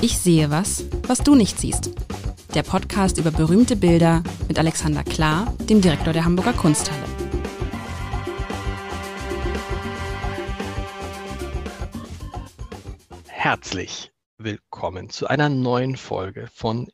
Ich sehe was, was du nicht siehst. Der Podcast über berühmte Bilder mit Alexander Klar, dem Direktor der Hamburger Kunsthalle. Herzlich willkommen zu einer neuen Folge von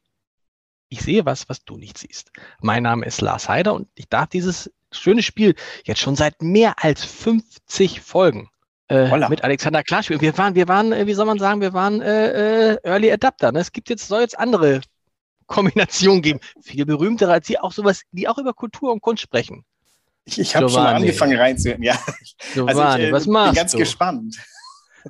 Ich sehe was, was du nicht siehst. Mein Name ist Lars Heider und ich darf dieses schöne Spiel jetzt schon seit mehr als 50 Folgen äh, mit Alexander Klar. Wir waren, wir waren, äh, wie soll man sagen, wir waren äh, äh, Early Adapter. Ne? Es gibt jetzt, soll jetzt andere Kombinationen geben, viel berühmtere als die auch sowas, die auch über Kultur und Kunst sprechen. Ich, ich habe schon mal angefangen reinzuhören. Ja. Giovanni, also ich, äh, was machst bin ganz du? gespannt.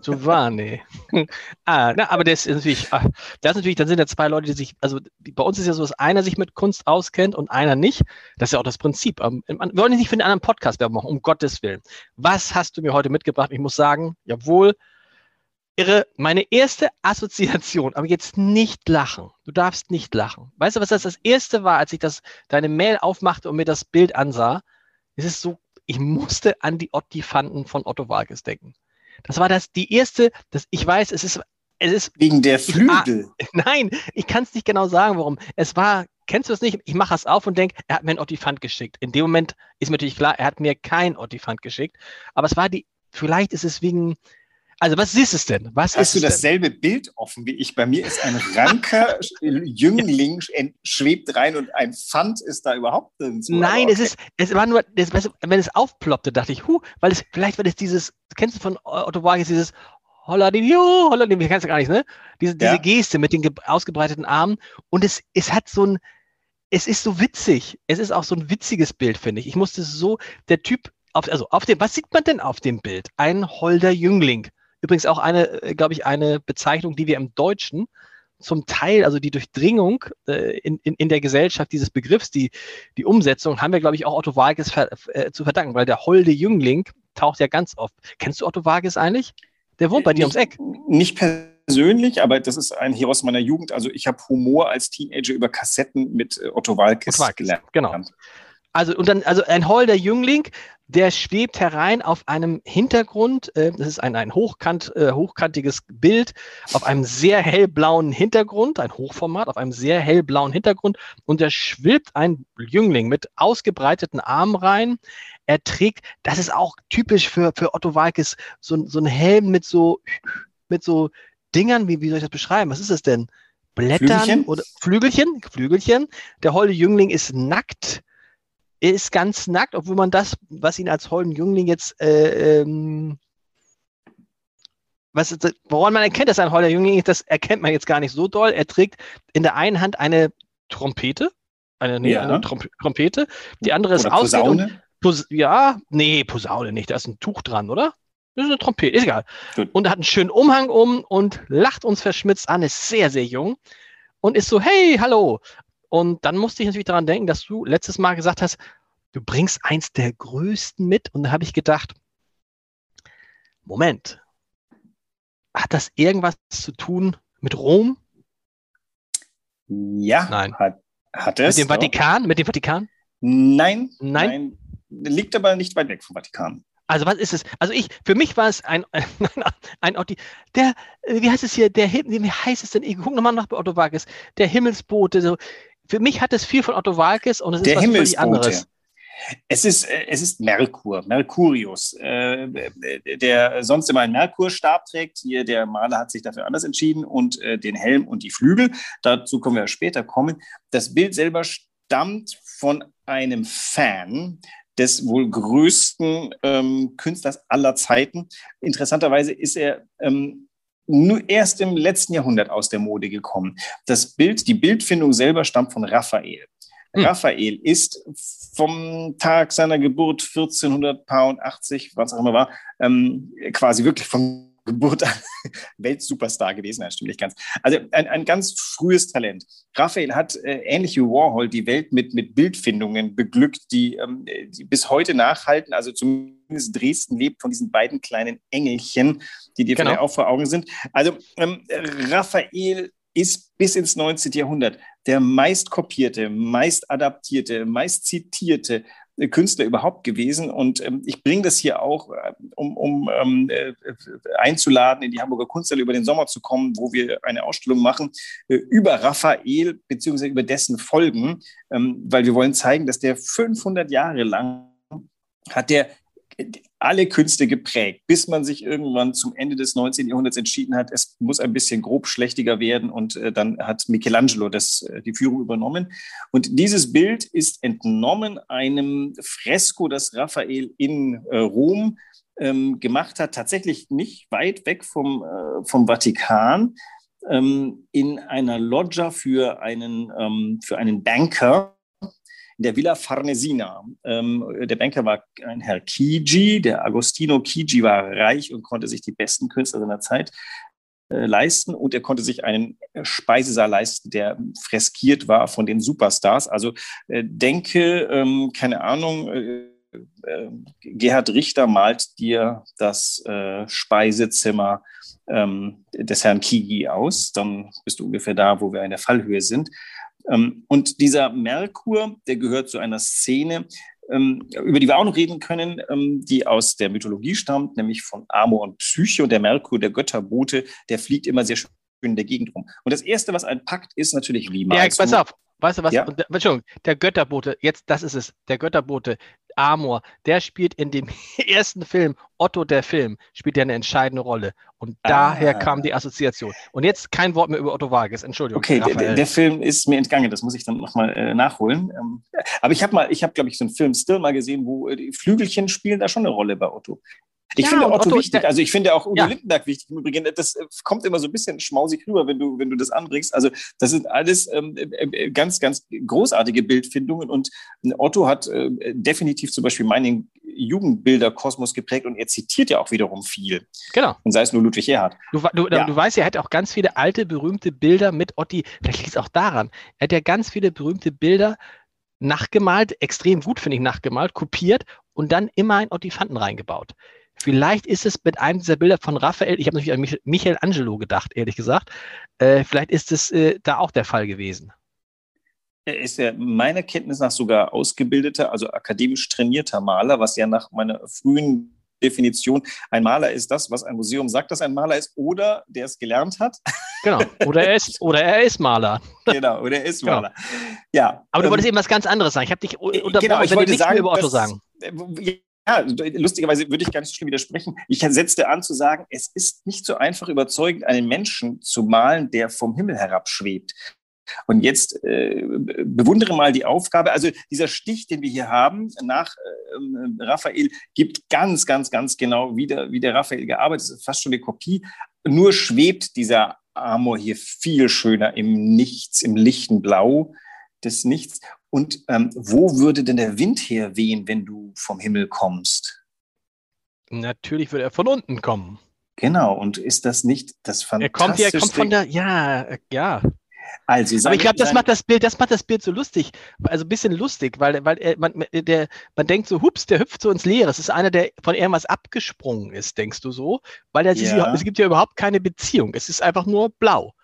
Giovanni. ah, na, aber das ist natürlich, ah, das ist natürlich, dann sind ja zwei Leute, die sich, also bei uns ist ja so, dass einer sich mit Kunst auskennt und einer nicht. Das ist ja auch das Prinzip. Um, wir wollen nicht für einen anderen Podcast machen, um Gottes Willen. Was hast du mir heute mitgebracht? Ich muss sagen, jawohl, irre, meine erste Assoziation, aber jetzt nicht lachen. Du darfst nicht lachen. Weißt du, was das das erste war, als ich das, deine Mail aufmachte und mir das Bild ansah? Es ist so, ich musste an die Ottifanten von Otto Walkes denken. Das war das, die erste, das, ich weiß, es ist, es ist. Wegen der Flügel. Ich, ah, nein, ich kann es nicht genau sagen, warum. Es war, kennst du es nicht? Ich mache es auf und denke, er hat mir ein Ottifant geschickt. In dem Moment ist mir natürlich klar, er hat mir kein Ottifant geschickt. Aber es war die, vielleicht ist es wegen, also was ist es denn? Was Hast du dasselbe denn? Bild offen wie ich? Bei mir ist ein ranker Jüngling schwebt rein und ein Pfand ist da überhaupt nirgends. Nein, okay. es ist, es war nur, das, wenn es aufploppte, dachte ich, hu, weil es, vielleicht weil es dieses, kennst du von Otto Wages dieses Holladidio, Holladidio, ich kann es gar nicht, ne? Diese, diese ja. Geste mit den ausgebreiteten Armen und es, es hat so ein, es ist so witzig. Es ist auch so ein witziges Bild, finde ich. Ich musste so, der Typ, auf, also auf dem, was sieht man denn auf dem Bild? Ein holder Jüngling. Übrigens auch eine, äh, glaube ich, eine Bezeichnung, die wir im Deutschen zum Teil, also die Durchdringung äh, in, in, in der Gesellschaft dieses Begriffs, die, die Umsetzung, haben wir, glaube ich, auch Otto Vargas ver, äh, zu verdanken, weil der holde Jüngling taucht ja ganz oft. Kennst du Otto Vargas eigentlich? Der wohnt bei dir ums Eck. Nicht persönlich, aber das ist ein hier aus meiner Jugend. Also ich habe Humor als Teenager über Kassetten mit äh, Otto Walkes gelernt. Genau. Also, und dann, also ein holder Jüngling, der schwebt herein auf einem Hintergrund, äh, das ist ein, ein hochkant, äh, hochkantiges Bild, auf einem sehr hellblauen Hintergrund, ein Hochformat, auf einem sehr hellblauen Hintergrund und da schwebt ein Jüngling mit ausgebreiteten Armen rein. Er trägt, das ist auch typisch für, für Otto Walkes, so, so ein Helm mit so, mit so Dingern, wie, wie soll ich das beschreiben? Was ist das denn? Blättern Flügelchen? oder Flügelchen? Flügelchen. Der holde Jüngling ist nackt er ist ganz nackt, obwohl man das, was ihn als holden Jüngling jetzt, äh, ähm, was, woran man erkennt, dass er ein holder Jüngling ist, das erkennt man jetzt gar nicht so doll. Er trägt in der einen Hand eine Trompete, eine, nee, ja. eine Tromp Trompete, die andere ist aus. Pos ja, nee, Posaune nicht, da ist ein Tuch dran, oder? Das ist eine Trompete, ist egal. Gut. Und er hat einen schönen Umhang um und lacht uns verschmitzt an, ist sehr, sehr jung und ist so, hey, hallo. Und dann musste ich natürlich daran denken, dass du letztes Mal gesagt hast, du bringst eins der größten mit. Und da habe ich gedacht, Moment, hat das irgendwas zu tun mit Rom? Ja, nein. Hat, hat es. Mit dem Vatikan? Mit dem Vatikan? Nein, nein. Nein. Liegt aber nicht weit weg vom Vatikan. Also was ist es? Also ich, für mich war es ein, ein, ein der, wie heißt es hier, der, wie heißt es denn? Ich gucke nochmal nach bei Otto Wages, der Himmelsbote, so, für mich hat es viel von Otto Walkes und es ist der was völlig anderes. Es ist, es ist Merkur, Mercurius, äh, der sonst immer einen Merkurstab trägt. Hier der Maler hat sich dafür anders entschieden und äh, den Helm und die Flügel. Dazu können wir später kommen. Das Bild selber stammt von einem Fan des wohl größten ähm, Künstlers aller Zeiten. Interessanterweise ist er ähm, nur erst im letzten Jahrhundert aus der Mode gekommen. Das Bild, die Bildfindung selber stammt von Raphael. Hm. Raphael ist vom Tag seiner Geburt 1480, was auch immer war, ähm, quasi wirklich von Geburt an Weltsuperstar gewesen, das stimmt nicht ganz. Also ein, ein ganz frühes Talent. Raphael hat äh, ähnlich wie Warhol die Welt mit, mit Bildfindungen beglückt, die, ähm, die bis heute nachhalten. Also zumindest Dresden lebt von diesen beiden kleinen Engelchen, die dir genau. vielleicht auch vor Augen sind. Also ähm, Raphael ist bis ins 19. Jahrhundert der meist kopierte, meist adaptierte, meist zitierte, Künstler überhaupt gewesen. Und ähm, ich bringe das hier auch, äh, um, um ähm, äh, einzuladen, in die Hamburger Kunsthalle über den Sommer zu kommen, wo wir eine Ausstellung machen äh, über Raphael beziehungsweise über dessen Folgen, ähm, weil wir wollen zeigen, dass der 500 Jahre lang hat der alle Künste geprägt, bis man sich irgendwann zum Ende des 19. Jahrhunderts entschieden hat, es muss ein bisschen grob schlechtiger werden und äh, dann hat Michelangelo das, äh, die Führung übernommen. Und dieses Bild ist entnommen einem Fresko, das Raphael in äh, Rom ähm, gemacht hat, tatsächlich nicht weit weg vom, äh, vom Vatikan, ähm, in einer Loggia für einen, ähm, für einen Banker in der Villa Farnesina. Ähm, der Banker war ein Herr Chigi, der Agostino Chigi war reich und konnte sich die besten Künstler seiner Zeit äh, leisten und er konnte sich einen Speisesaal leisten, der freskiert war von den Superstars. Also äh, denke, ähm, keine Ahnung, äh, äh Gerhard Richter malt dir das äh, Speisezimmer ähm, des Herrn Kigi aus, dann bist du ungefähr da, wo wir in der Fallhöhe sind. Ähm, und dieser Merkur, der gehört zu einer Szene, ähm, über die wir auch noch reden können, ähm, die aus der Mythologie stammt, nämlich von Amor und Psyche. Und der Merkur, der Götterbote, der fliegt immer sehr schön in der Gegend rum. Und das Erste, was ein Pakt ist, natürlich wie Ja, pass auf, Weißt du was? Ja? Der, Entschuldigung, der Götterbote, jetzt, das ist es, der Götterbote, Amor, der spielt in dem ersten Film, Otto der Film, spielt ja eine entscheidende Rolle. Und daher ah. kam die Assoziation. Und jetzt kein Wort mehr über Otto Vargas, Entschuldigung. Okay, der, der, Film ist mir entgangen, das muss ich dann nochmal äh, nachholen. Ähm, aber ich habe mal, ich habe, glaube ich, so einen Film Still mal gesehen, wo äh, die Flügelchen spielen da schon eine Rolle bei Otto. Ich ja, finde Otto, Otto, wichtig, also ich finde auch Udo ja. Lindenberg wichtig im Übrigen. Das äh, kommt immer so ein bisschen schmausig rüber, wenn du, wenn du das anbringst. Also das sind alles ähm, äh, äh, ganz, ganz großartige Bildfindungen und Otto hat äh, definitiv zum Beispiel meinen Jugendbilderkosmos geprägt und er zitiert ja auch wiederum viel. Genau. Und sei es nur Ludwig Erhard. Du, du, ja. du weißt, er hat auch ganz viele alte, berühmte Bilder mit Otti. Vielleicht liegt es auch daran. Er hat ja ganz viele berühmte Bilder nachgemalt, extrem gut, finde ich, nachgemalt, kopiert und dann immer ein Ottifanten reingebaut. Vielleicht ist es mit einem dieser Bilder von Raphael, ich habe natürlich an Mich Michelangelo gedacht, ehrlich gesagt, äh, vielleicht ist es äh, da auch der Fall gewesen. Er ist ja meiner Kenntnis nach sogar ausgebildeter, also akademisch trainierter Maler, was ja nach meiner frühen Definition ein Maler ist das, was ein Museum sagt, dass ein Maler ist, oder der es gelernt hat. Genau, oder er ist, oder er ist Maler. Genau, oder er ist genau. Maler. Ja. Aber du wolltest ähm, eben was ganz anderes sagen. Ich habe dich unterbrochen, genau, ich wollte sagen, über Otto sagen. Äh, ja, lustigerweise würde ich gar nicht so schlimm widersprechen. Ich setzte an zu sagen, es ist nicht so einfach überzeugend, einen Menschen zu malen, der vom Himmel herabschwebt. Und jetzt äh, bewundere mal die Aufgabe. Also dieser Stich, den wir hier haben nach äh, Raphael, gibt ganz, ganz, ganz genau, wie der, wie der Raphael gearbeitet ist. Fast schon eine Kopie. Nur schwebt dieser Amor hier viel schöner im Nichts, im lichten Blau des Nichts. Und ähm, wo würde denn der Wind herwehen, wenn du vom Himmel kommst? Natürlich würde er von unten kommen. Genau, und ist das nicht das Fantastische? Er kommt, er kommt von der, ja, ja. Also, Aber ich glaube, das macht das Bild, das macht das Bild so lustig, also ein bisschen lustig, weil, weil er, man, der, man denkt so, hups, der hüpft so ins Leere. Es ist einer, der von irgendwas abgesprungen ist, denkst du so? Weil ja. es gibt ja überhaupt keine Beziehung. Es ist einfach nur blau.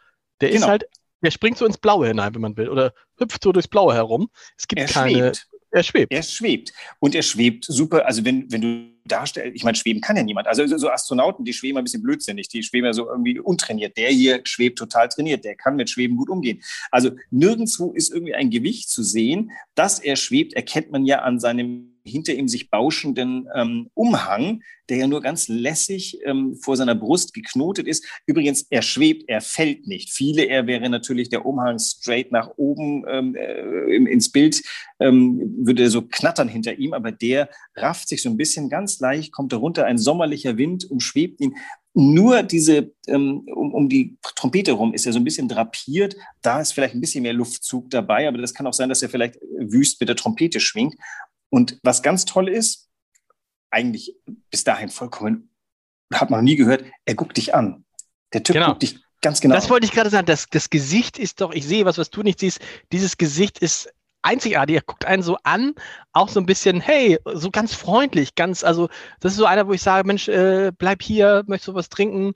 Der genau. ist halt der springt so ins Blaue hinein, wenn man will, oder hüpft so durchs Blaue herum. Es gibt er keine. Schwebt. Er schwebt. Er schwebt. Und er schwebt super. Also, wenn, wenn du darstellst, ich meine, schweben kann ja niemand. Also, so Astronauten, die schweben ein bisschen blödsinnig. Die schweben ja so irgendwie untrainiert. Der hier schwebt total trainiert. Der kann mit Schweben gut umgehen. Also, nirgendwo ist irgendwie ein Gewicht zu sehen. Dass er schwebt, erkennt man ja an seinem hinter ihm sich bauschenden ähm, Umhang, der ja nur ganz lässig ähm, vor seiner Brust geknotet ist. Übrigens, er schwebt, er fällt nicht. Viele, er wäre natürlich der Umhang straight nach oben ähm, äh, ins Bild, ähm, würde so knattern hinter ihm, aber der rafft sich so ein bisschen ganz leicht, kommt darunter, ein sommerlicher Wind umschwebt ihn. Nur diese, ähm, um, um die Trompete rum ist er so ein bisschen drapiert. Da ist vielleicht ein bisschen mehr Luftzug dabei, aber das kann auch sein, dass er vielleicht wüst mit der Trompete schwingt. Und was ganz toll ist, eigentlich bis dahin vollkommen, hat man noch nie gehört, er guckt dich an. Der Typ genau. guckt dich ganz genau. Das wollte ich gerade sagen. Das, das Gesicht ist doch, ich sehe was, was du nicht siehst. Dieses Gesicht ist einzigartig. Er guckt einen so an, auch so ein bisschen, hey, so ganz freundlich, ganz, also das ist so einer, wo ich sage, Mensch, äh, bleib hier, möchtest du was trinken?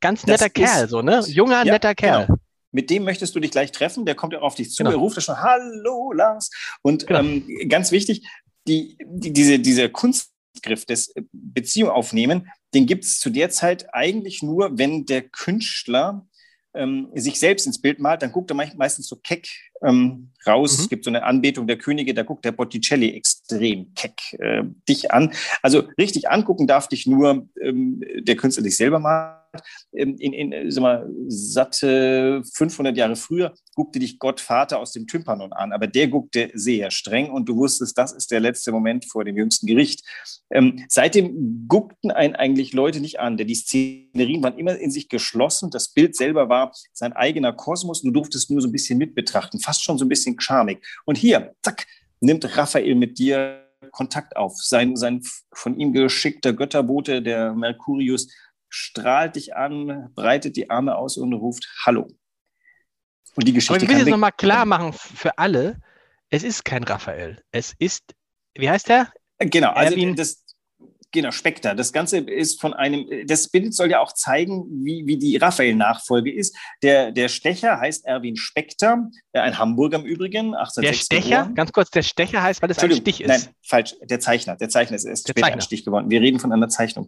Ganz netter das Kerl, ist, so, ne? Junger, ja, netter Kerl. Genau. Mit dem möchtest du dich gleich treffen, der kommt ja auf dich zu, genau. er ruft schon, hallo Lars. Und genau. ähm, ganz wichtig, die, die, diese, dieser Kunstgriff des Beziehung aufnehmen, den gibt es zu der Zeit eigentlich nur, wenn der Künstler ähm, sich selbst ins Bild malt, dann guckt er meistens so keck ähm, raus. Mhm. Es gibt so eine Anbetung der Könige, da guckt der Botticelli extrem keck äh, dich an. Also richtig angucken darf dich nur ähm, der Künstler sich selber malt. Ähm, in, in sag mal, satte 500 Jahre früher guckte dich Gott Vater aus dem Tympanon an, aber der guckte sehr streng und du wusstest, das ist der letzte Moment vor dem jüngsten Gericht. Ähm, seitdem guckten einen eigentlich Leute nicht an, denn die Szenerien waren immer in sich geschlossen. Das Bild selber war sein eigener Kosmos. Du durftest nur so ein bisschen mit betrachten, fast schon so ein bisschen charmig. Und hier, zack, nimmt Raphael mit dir Kontakt auf. Sein, sein von ihm geschickter Götterbote, der Mercurius, strahlt dich an, breitet die Arme aus und ruft Hallo. Und die Geschichte. Aber wir müssen jetzt nochmal klar machen für alle: Es ist kein Raphael. Es ist, wie heißt der? Genau, also Erwin, das, Genau, Spekter. Das Ganze ist von einem, das Bild soll ja auch zeigen, wie, wie die Raphael-Nachfolge ist. Der, der Stecher heißt Erwin Spekter, ein Hamburger im Übrigen, 1806 Der Stecher, geboren. ganz kurz, der Stecher heißt, weil es ein Stich ist. Nein, falsch, der Zeichner. Der Zeichner ist erst später Zeichner. ein Stich geworden. Wir reden von einer Zeichnung.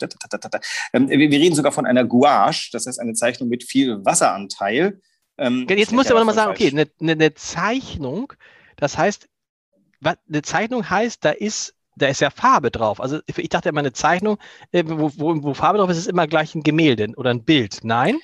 Ähm, wir reden sogar von einer Gouache, das heißt eine Zeichnung mit viel Wasseranteil. Ähm, Jetzt musst du aber nochmal sagen, okay, eine, eine Zeichnung, das heißt, eine Zeichnung heißt, da ist da ist ja Farbe drauf. Also ich dachte immer, eine Zeichnung, äh, wo, wo, wo, Farbe drauf ist, ist immer gleich ein Gemälde oder ein Bild. Nein?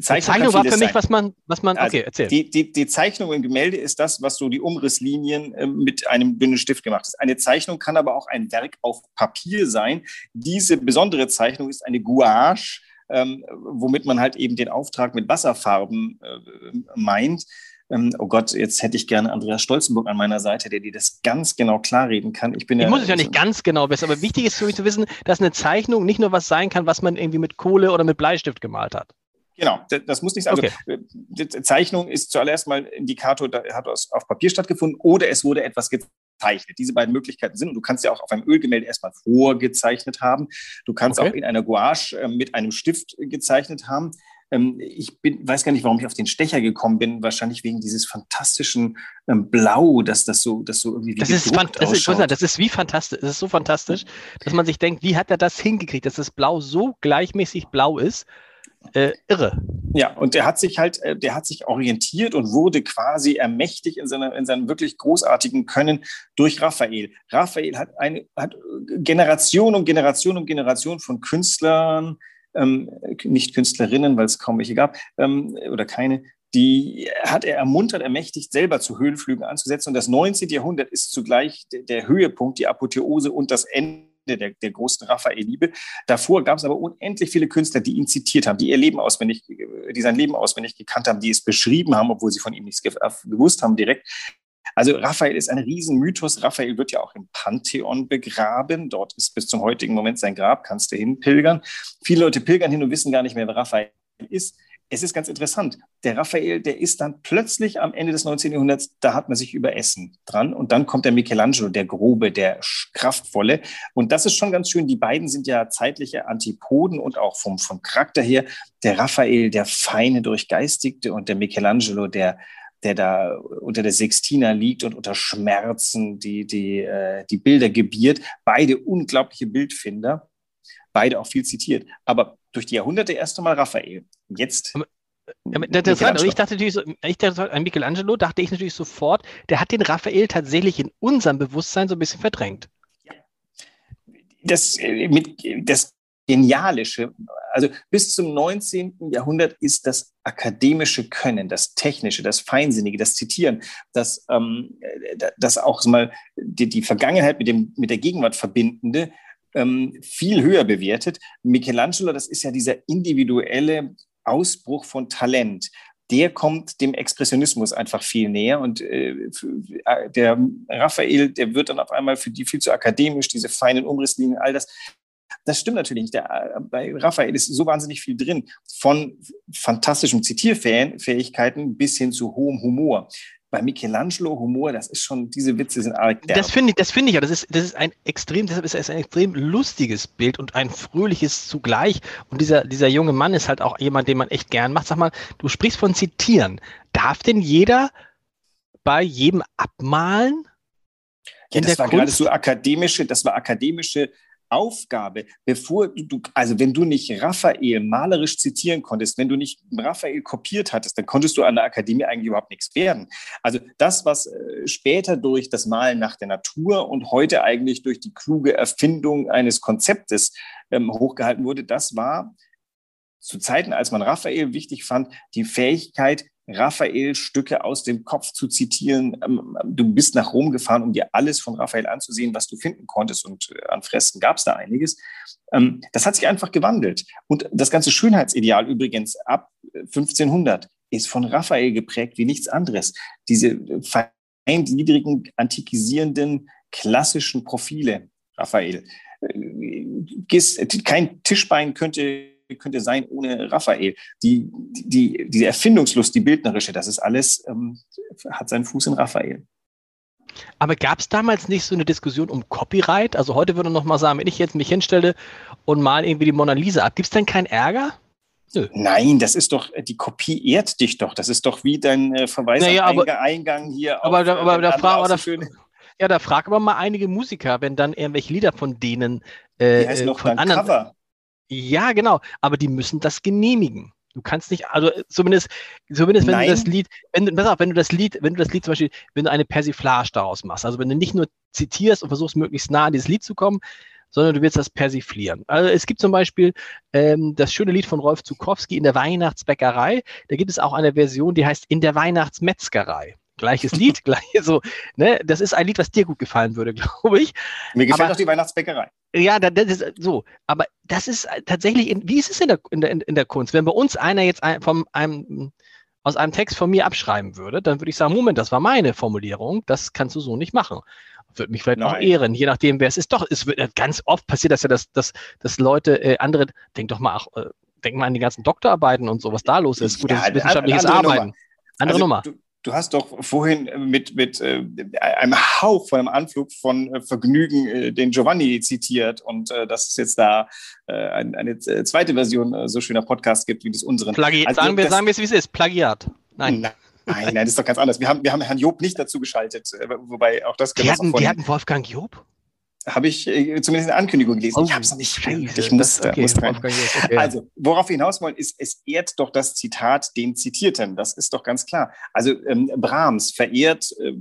Zeichnung, Zeichnung war für mich, was man, was man, also okay, erzähl. Die, die, die Zeichnung im Gemälde ist das, was so die Umrisslinien äh, mit einem dünnen Stift gemacht ist. Eine Zeichnung kann aber auch ein Werk auf Papier sein. Diese besondere Zeichnung ist eine Gouache, ähm, womit man halt eben den Auftrag mit Wasserfarben äh, meint ähm, oh Gott, jetzt hätte ich gerne Andreas Stolzenburg an meiner Seite, der dir das ganz genau klarreden kann. Ich, bin ich ja, muss es ja nicht ganz genau wissen, aber wichtig ist für mich zu wissen, dass eine Zeichnung nicht nur was sein kann, was man irgendwie mit Kohle oder mit Bleistift gemalt hat. Genau, das muss nicht sein. Also, okay. die Zeichnung ist zuallererst mal Indikator, da hat auf Papier stattgefunden oder es wurde etwas gezeichnet. Diese beiden Möglichkeiten sind, und du kannst ja auch auf einem Ölgemälde erstmal vorgezeichnet haben. Du kannst okay. auch in einer Gouache äh, mit einem Stift gezeichnet haben. Ähm, ich bin, weiß gar nicht, warum ich auf den Stecher gekommen bin. Wahrscheinlich wegen dieses fantastischen ähm, Blau, dass das so, das so irgendwie das ist, das, ist, das ist wie fantastisch. Das ist so fantastisch, dass man sich denkt, wie hat er das hingekriegt, dass das Blau so gleichmäßig blau ist? Äh, irre. Ja, und der hat sich halt, äh, der hat sich orientiert und wurde quasi ermächtigt in, seiner, in seinem wirklich großartigen Können durch Raphael. Raphael hat eine, hat Generation um Generation um Generation von Künstlern ähm, nicht Künstlerinnen, weil es kaum welche gab ähm, oder keine, die hat er ermuntert, ermächtigt, selber zu Höhenflügen anzusetzen. Und das 19. Jahrhundert ist zugleich der Höhepunkt, die Apotheose und das Ende der, der großen Raphael-Liebe. Davor gab es aber unendlich viele Künstler, die ihn zitiert haben, die ihr Leben auswendig, die sein Leben auswendig gekannt haben, die es beschrieben haben, obwohl sie von ihm nichts gewusst haben direkt. Also Raphael ist ein Riesenmythos. Raphael wird ja auch im Pantheon begraben. Dort ist bis zum heutigen Moment sein Grab, kannst du hinpilgern. Viele Leute pilgern hin und wissen gar nicht mehr, wer Raphael ist. Es ist ganz interessant. Der Raphael, der ist dann plötzlich am Ende des 19. Jahrhunderts, da hat man sich über Essen dran. Und dann kommt der Michelangelo, der grobe, der kraftvolle. Und das ist schon ganz schön. Die beiden sind ja zeitliche Antipoden und auch vom, vom Charakter her. Der Raphael, der feine, durchgeistigte und der Michelangelo, der, der da unter der Sextina liegt und unter Schmerzen die, die, äh, die Bilder gebiert. Beide unglaubliche Bildfinder, beide auch viel zitiert. Aber durch die Jahrhunderte erst einmal Raphael. Jetzt. Ja, das das ich dachte natürlich so, ich dachte, an Michelangelo dachte ich natürlich sofort, der hat den Raphael tatsächlich in unserem Bewusstsein so ein bisschen verdrängt. Ja. Das, äh, mit, das Genialische. Also bis zum 19. Jahrhundert ist das akademische Können, das Technische, das Feinsinnige, das Zitieren, das, ähm, das auch mal die, die Vergangenheit mit, dem, mit der Gegenwart verbindende, ähm, viel höher bewertet. Michelangelo, das ist ja dieser individuelle Ausbruch von Talent der kommt dem Expressionismus einfach viel näher. Und äh, der Raphael, der wird dann auf einmal für die viel zu akademisch, diese feinen Umrisslinien, all das. Das stimmt natürlich nicht. Der, bei Raphael ist so wahnsinnig viel drin, von fantastischen Zitierfähigkeiten bis hin zu hohem Humor bei Michelangelo Humor, das ist schon, diese Witze sind arg. Das finde ich, das finde ich ja, das ist, das ist ein extrem, deshalb ist es ein extrem lustiges Bild und ein fröhliches zugleich. Und dieser, dieser junge Mann ist halt auch jemand, den man echt gern macht. Sag mal, du sprichst von Zitieren. Darf denn jeder bei jedem abmalen? Ja, das war gerade so akademische, das war akademische Aufgabe, bevor du, also wenn du nicht Raphael malerisch zitieren konntest, wenn du nicht Raphael kopiert hattest, dann konntest du an der Akademie eigentlich überhaupt nichts werden. Also das, was äh, später durch das Malen nach der Natur und heute eigentlich durch die kluge Erfindung eines Konzeptes ähm, hochgehalten wurde, das war zu Zeiten, als man Raphael wichtig fand, die Fähigkeit, Raphael Stücke aus dem Kopf zu zitieren. Ähm, du bist nach Rom gefahren, um dir alles von Raphael anzusehen, was du finden konntest. Und äh, an Fresken gab es da einiges. Ähm, das hat sich einfach gewandelt. Und das ganze Schönheitsideal übrigens ab 1500 äh, ist von Raphael geprägt wie nichts anderes. Diese äh, feingliedrigen, antikisierenden, klassischen Profile, Raphael. Kein Tischbein könnte könnte sein ohne Raphael. Die, die, diese Erfindungslust, die bildnerische, das ist alles, ähm, hat seinen Fuß in Raphael. Aber gab es damals nicht so eine Diskussion um Copyright? Also heute würde noch mal sagen, wenn ich jetzt mich hinstelle und mal irgendwie die Mona Lisa ab, gibt es denn keinen Ärger? Nö. Nein, das ist doch, die Kopie ehrt dich doch. Das ist doch wie dein äh, Verweis naja, aber, Eingang hier. Aber, auf, da, aber äh, da, frag, da, ja, da frag aber mal einige Musiker, wenn dann irgendwelche Lieder von denen äh, die heißt noch von anderen, Cover. Ja, genau. Aber die müssen das genehmigen. Du kannst nicht, also zumindest, zumindest wenn Nein. du das Lied, wenn du, pass auf, wenn du das Lied, wenn du das Lied zum Beispiel, wenn du eine Persiflage daraus machst, also wenn du nicht nur zitierst und versuchst möglichst nah an dieses Lied zu kommen, sondern du willst das persiflieren. Also es gibt zum Beispiel ähm, das schöne Lied von Rolf Zukowski in der Weihnachtsbäckerei. Da gibt es auch eine Version, die heißt In der Weihnachtsmetzgerei gleiches Lied, gleich so, ne? Das ist ein Lied, was dir gut gefallen würde, glaube ich. Mir gefällt aber, auch die Weihnachtsbäckerei. Ja, das ist so. Aber das ist tatsächlich, in, wie ist es in der, in der, in der Kunst? Wenn bei uns einer jetzt ein, vom, einem, aus einem Text von mir abschreiben würde, dann würde ich sagen, Moment, das war meine Formulierung, das kannst du so nicht machen. Würde mich vielleicht Nein. auch ehren, je nachdem, wer es ist. Doch, es wird ganz oft passiert das ja, dass, dass, dass Leute, äh, andere, denk doch mal, ach, äh, denk mal an die ganzen Doktorarbeiten und so, was da los ist. Gutes ja, wissenschaftliches Arbeiten. Nummer. Andere also, Nummer. Du, Du hast doch vorhin mit, mit äh, einem Hauch von einem Anflug von äh, Vergnügen äh, den Giovanni zitiert und äh, dass es jetzt da äh, ein, eine äh, zweite Version äh, so schöner Podcast gibt wie das unseren. Plagi also, sagen wir, sagen wir es, wie es ist. Plagiat. Nein. Nein. Nein, nein, das ist doch ganz anders. Wir haben, wir haben Herrn Job nicht dazu geschaltet, äh, wobei auch das. Die hatten, die hatten Wolfgang Job? Habe ich äh, zumindest eine Ankündigung gelesen. Oh, ich habe es nicht Scheiße, Ich muss, das, okay, muss rein. Okay. Also, worauf wir hinaus wollen, ist, es ehrt doch das Zitat den Zitierten. Das ist doch ganz klar. Also ähm, Brahms verehrt äh,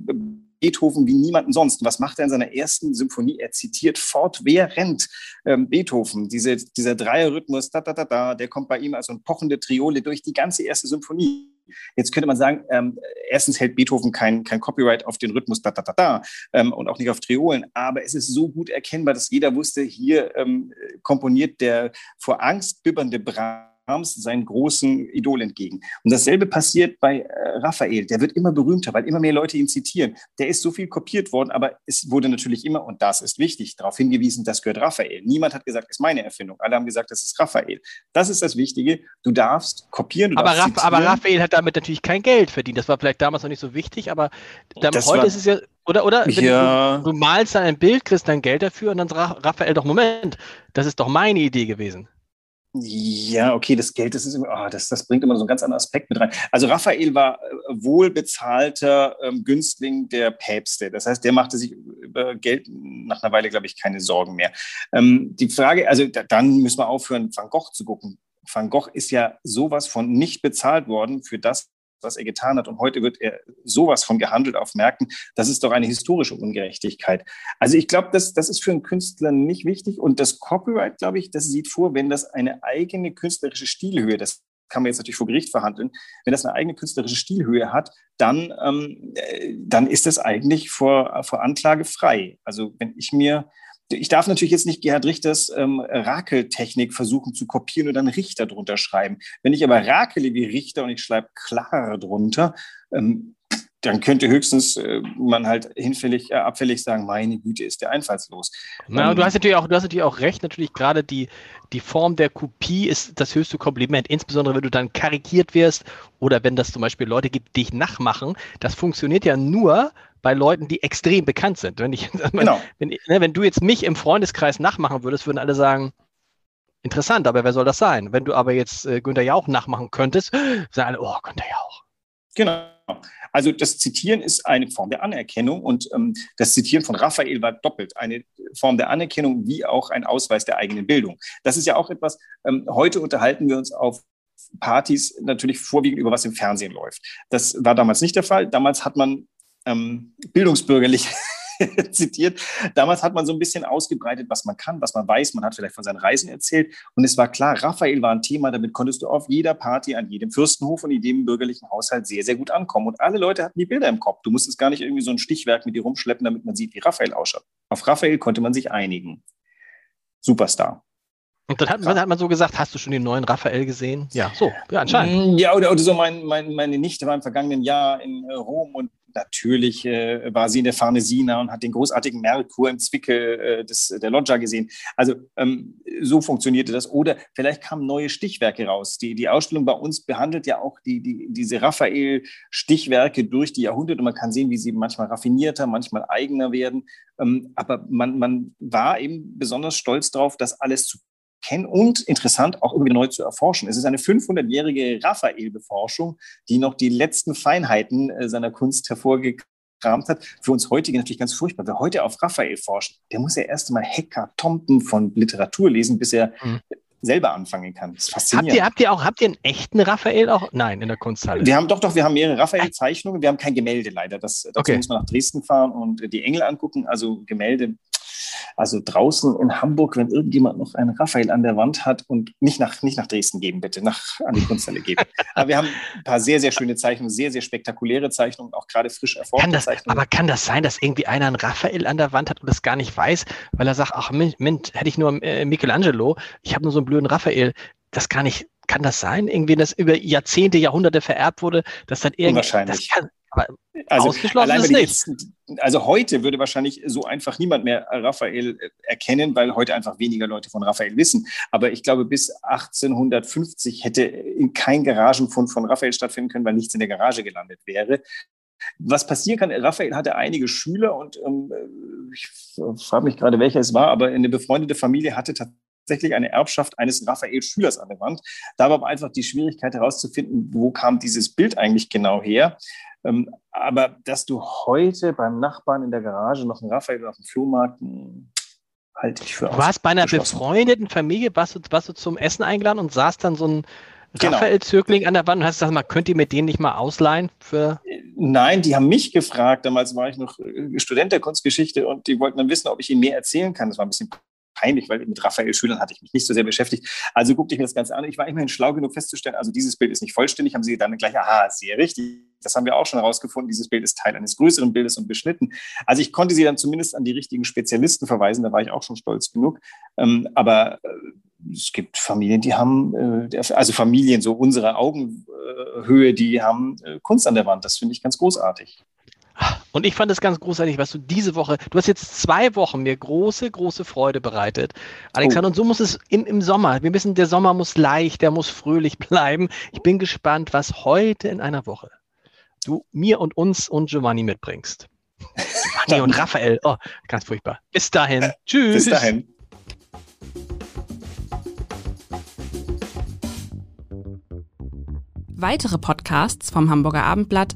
Beethoven wie niemanden sonst. Was macht er in seiner ersten Symphonie? Er zitiert fortwährend ähm, Beethoven. Diese, dieser Dreierrhythmus, da, da, da, da, der kommt bei ihm als ein pochende Triole durch die ganze erste Symphonie. Jetzt könnte man sagen, ähm, erstens hält Beethoven kein, kein Copyright auf den Rhythmus da, da, da, da ähm, und auch nicht auf Triolen, aber es ist so gut erkennbar, dass jeder wusste, hier ähm, komponiert der vor Angst bibbernde Brahms Brahms seinen großen Idol entgegen. Und dasselbe passiert bei äh, Raphael. Der wird immer berühmter, weil immer mehr Leute ihn zitieren. Der ist so viel kopiert worden, aber es wurde natürlich immer, und das ist wichtig, darauf hingewiesen, das gehört Raphael. Niemand hat gesagt, es ist meine Erfindung. Alle haben gesagt, das ist Raphael. Das ist das Wichtige. Du darfst kopieren. Du aber, darfst Raff, aber Raphael hat damit natürlich kein Geld verdient. Das war vielleicht damals noch nicht so wichtig, aber heute war, ist es ja oder, oder ja. du, du, malst dann ein Bild, kriegst dein Geld dafür und dann sagt Raphael doch, Moment, das ist doch meine Idee gewesen. Ja, okay, das Geld, das ist oh, das, das bringt immer so einen ganz anderen Aspekt mit rein. Also Raphael war äh, wohlbezahlter ähm, Günstling der Päpste. Das heißt, der machte sich über Geld nach einer Weile, glaube ich, keine Sorgen mehr. Ähm, die Frage, also da, dann müssen wir aufhören, Van Gogh zu gucken. Van Gogh ist ja sowas von nicht bezahlt worden für das, was er getan hat. Und heute wird er sowas von gehandelt auf Märkten. Das ist doch eine historische Ungerechtigkeit. Also ich glaube, das, das ist für einen Künstler nicht wichtig. Und das Copyright, glaube ich, das sieht vor, wenn das eine eigene künstlerische Stilhöhe, das kann man jetzt natürlich vor Gericht verhandeln, wenn das eine eigene künstlerische Stilhöhe hat, dann, ähm, äh, dann ist das eigentlich vor, vor Anklage frei. Also wenn ich mir ich darf natürlich jetzt nicht Gerhard Richters ähm, Rakeltechnik versuchen zu kopieren und dann Richter drunter schreiben. Wenn ich aber rakele wie Richter und ich schreibe klar drunter, ähm, dann könnte höchstens äh, man halt hinfällig, äh, abfällig sagen, meine Güte, ist der einfallslos. Na, ähm, du hast natürlich auch, du hast natürlich auch recht, natürlich gerade die, die Form der Kopie ist das höchste Kompliment, insbesondere wenn du dann karikiert wirst oder wenn das zum Beispiel Leute gibt, die dich nachmachen. Das funktioniert ja nur, bei Leuten, die extrem bekannt sind. Wenn, ich, genau. wenn, ne, wenn du jetzt mich im Freundeskreis nachmachen würdest, würden alle sagen, interessant, aber wer soll das sein? Wenn du aber jetzt äh, Günther Jauch nachmachen könntest, sagen alle, oh, Günther Jauch. Genau. Also das Zitieren ist eine Form der Anerkennung und ähm, das Zitieren von Raphael war doppelt eine Form der Anerkennung wie auch ein Ausweis der eigenen Bildung. Das ist ja auch etwas, ähm, heute unterhalten wir uns auf Partys natürlich vorwiegend über was im Fernsehen läuft. Das war damals nicht der Fall. Damals hat man ähm, bildungsbürgerlich zitiert. Damals hat man so ein bisschen ausgebreitet, was man kann, was man weiß. Man hat vielleicht von seinen Reisen erzählt. Und es war klar, Raphael war ein Thema, damit konntest du auf jeder Party, an jedem Fürstenhof und in jedem bürgerlichen Haushalt sehr, sehr gut ankommen. Und alle Leute hatten die Bilder im Kopf. Du musstest gar nicht irgendwie so ein Stichwerk mit dir rumschleppen, damit man sieht, wie Raphael ausschaut. Auf Raphael konnte man sich einigen. Superstar. Und dann hat, man, hat man so gesagt, hast du schon den neuen Raphael gesehen? Ja, so, ja, anscheinend. Mm, ja, oder, oder so mein, mein, meine Nichte war im vergangenen Jahr in äh, Rom und natürlich äh, war sie in der Farnesina und hat den großartigen Merkur im Zwickel äh, des, der Loggia gesehen. Also ähm, so funktionierte das. Oder vielleicht kamen neue Stichwerke raus. Die, die Ausstellung bei uns behandelt ja auch die, die, diese Raphael-Stichwerke durch die Jahrhunderte. Und man kann sehen, wie sie manchmal raffinierter, manchmal eigener werden. Ähm, aber man, man war eben besonders stolz darauf, das alles zu kennen und interessant auch irgendwie neu zu erforschen. Es ist eine 500-jährige Raphael-Beforschung, die noch die letzten Feinheiten äh, seiner Kunst hervorgekramt hat. Für uns heutige natürlich ganz furchtbar. Wer heute auf Raphael forscht, der muss ja erst einmal Hekatomben von Literatur lesen, bis er mhm. selber anfangen kann. Das ist faszinierend. Habt ihr, habt ihr auch, habt ihr einen echten Raphael auch? Nein, in der Kunsthalle. Wir haben doch, doch, wir haben mehrere Raphael-Zeichnungen. Wir haben kein Gemälde leider. Das, dazu okay. muss man nach Dresden fahren und die Engel angucken. Also Gemälde also draußen in Hamburg, wenn irgendjemand noch einen Raphael an der Wand hat und nicht nach, nicht nach Dresden geben, bitte, nach, an die Kunsthalle geben. aber wir haben ein paar sehr, sehr schöne Zeichnungen, sehr, sehr spektakuläre Zeichnungen, auch gerade frisch erforschte Zeichnungen. Aber kann das sein, dass irgendwie einer einen Raphael an der Wand hat und das gar nicht weiß, weil er sagt, ach Mint, hätte ich nur äh, Michelangelo, ich habe nur so einen blöden Raphael. Das kann nicht, kann das sein? Irgendwie, dass über Jahrzehnte, Jahrhunderte vererbt wurde, dass dann irgendwie. Unwahrscheinlich. Das kann, aber also, ausgeschlossen ist nicht. also heute würde wahrscheinlich so einfach niemand mehr Raphael äh, erkennen, weil heute einfach weniger Leute von Raphael wissen. Aber ich glaube, bis 1850 hätte kein Garagenfund von Raphael stattfinden können, weil nichts in der Garage gelandet wäre. Was passieren kann, Raphael hatte einige Schüler und ähm, ich frage mich gerade, welcher es war, aber eine befreundete Familie hatte tatsächlich eine Erbschaft eines Raphael-Schülers an der Wand. Da war aber einfach die Schwierigkeit herauszufinden, wo kam dieses Bild eigentlich genau her. Ähm, aber dass du heute beim Nachbarn in der Garage noch einen Raphael auf dem Flohmarkt hm, halte ich für Du warst bei einer befreundeten Familie, warst du, warst du zum Essen eingeladen und saß dann so ein genau. Raphael-Zögling an der Wand und hast gesagt, mal, könnt ihr mir den nicht mal ausleihen für. Nein, die haben mich gefragt. Damals war ich noch äh, Student der Kunstgeschichte und die wollten dann wissen, ob ich ihnen mehr erzählen kann. Das war ein bisschen peinlich, weil mit Raphael Schülern hatte ich mich nicht so sehr beschäftigt. Also guckte ich mir das Ganze an. Ich war immerhin schlau genug festzustellen, also dieses Bild ist nicht vollständig, haben sie dann gleich, aha, sehr richtig. Das haben wir auch schon herausgefunden. Dieses Bild ist Teil eines größeren Bildes und beschnitten. Also ich konnte sie dann zumindest an die richtigen Spezialisten verweisen. Da war ich auch schon stolz genug. Ähm, aber äh, es gibt Familien, die haben, äh, also Familien so unserer Augenhöhe, die haben äh, Kunst an der Wand. Das finde ich ganz großartig. Und ich fand es ganz großartig, was du diese Woche, du hast jetzt zwei Wochen mir große, große Freude bereitet. Alexander, oh. und so muss es im, im Sommer, wir wissen, der Sommer muss leicht, der muss fröhlich bleiben. Ich bin gespannt, was heute in einer Woche du mir und uns und Giovanni mitbringst. Giovanni und Raphael, oh, ganz furchtbar. Bis dahin. Tschüss. Bis dahin. Weitere Podcasts vom Hamburger Abendblatt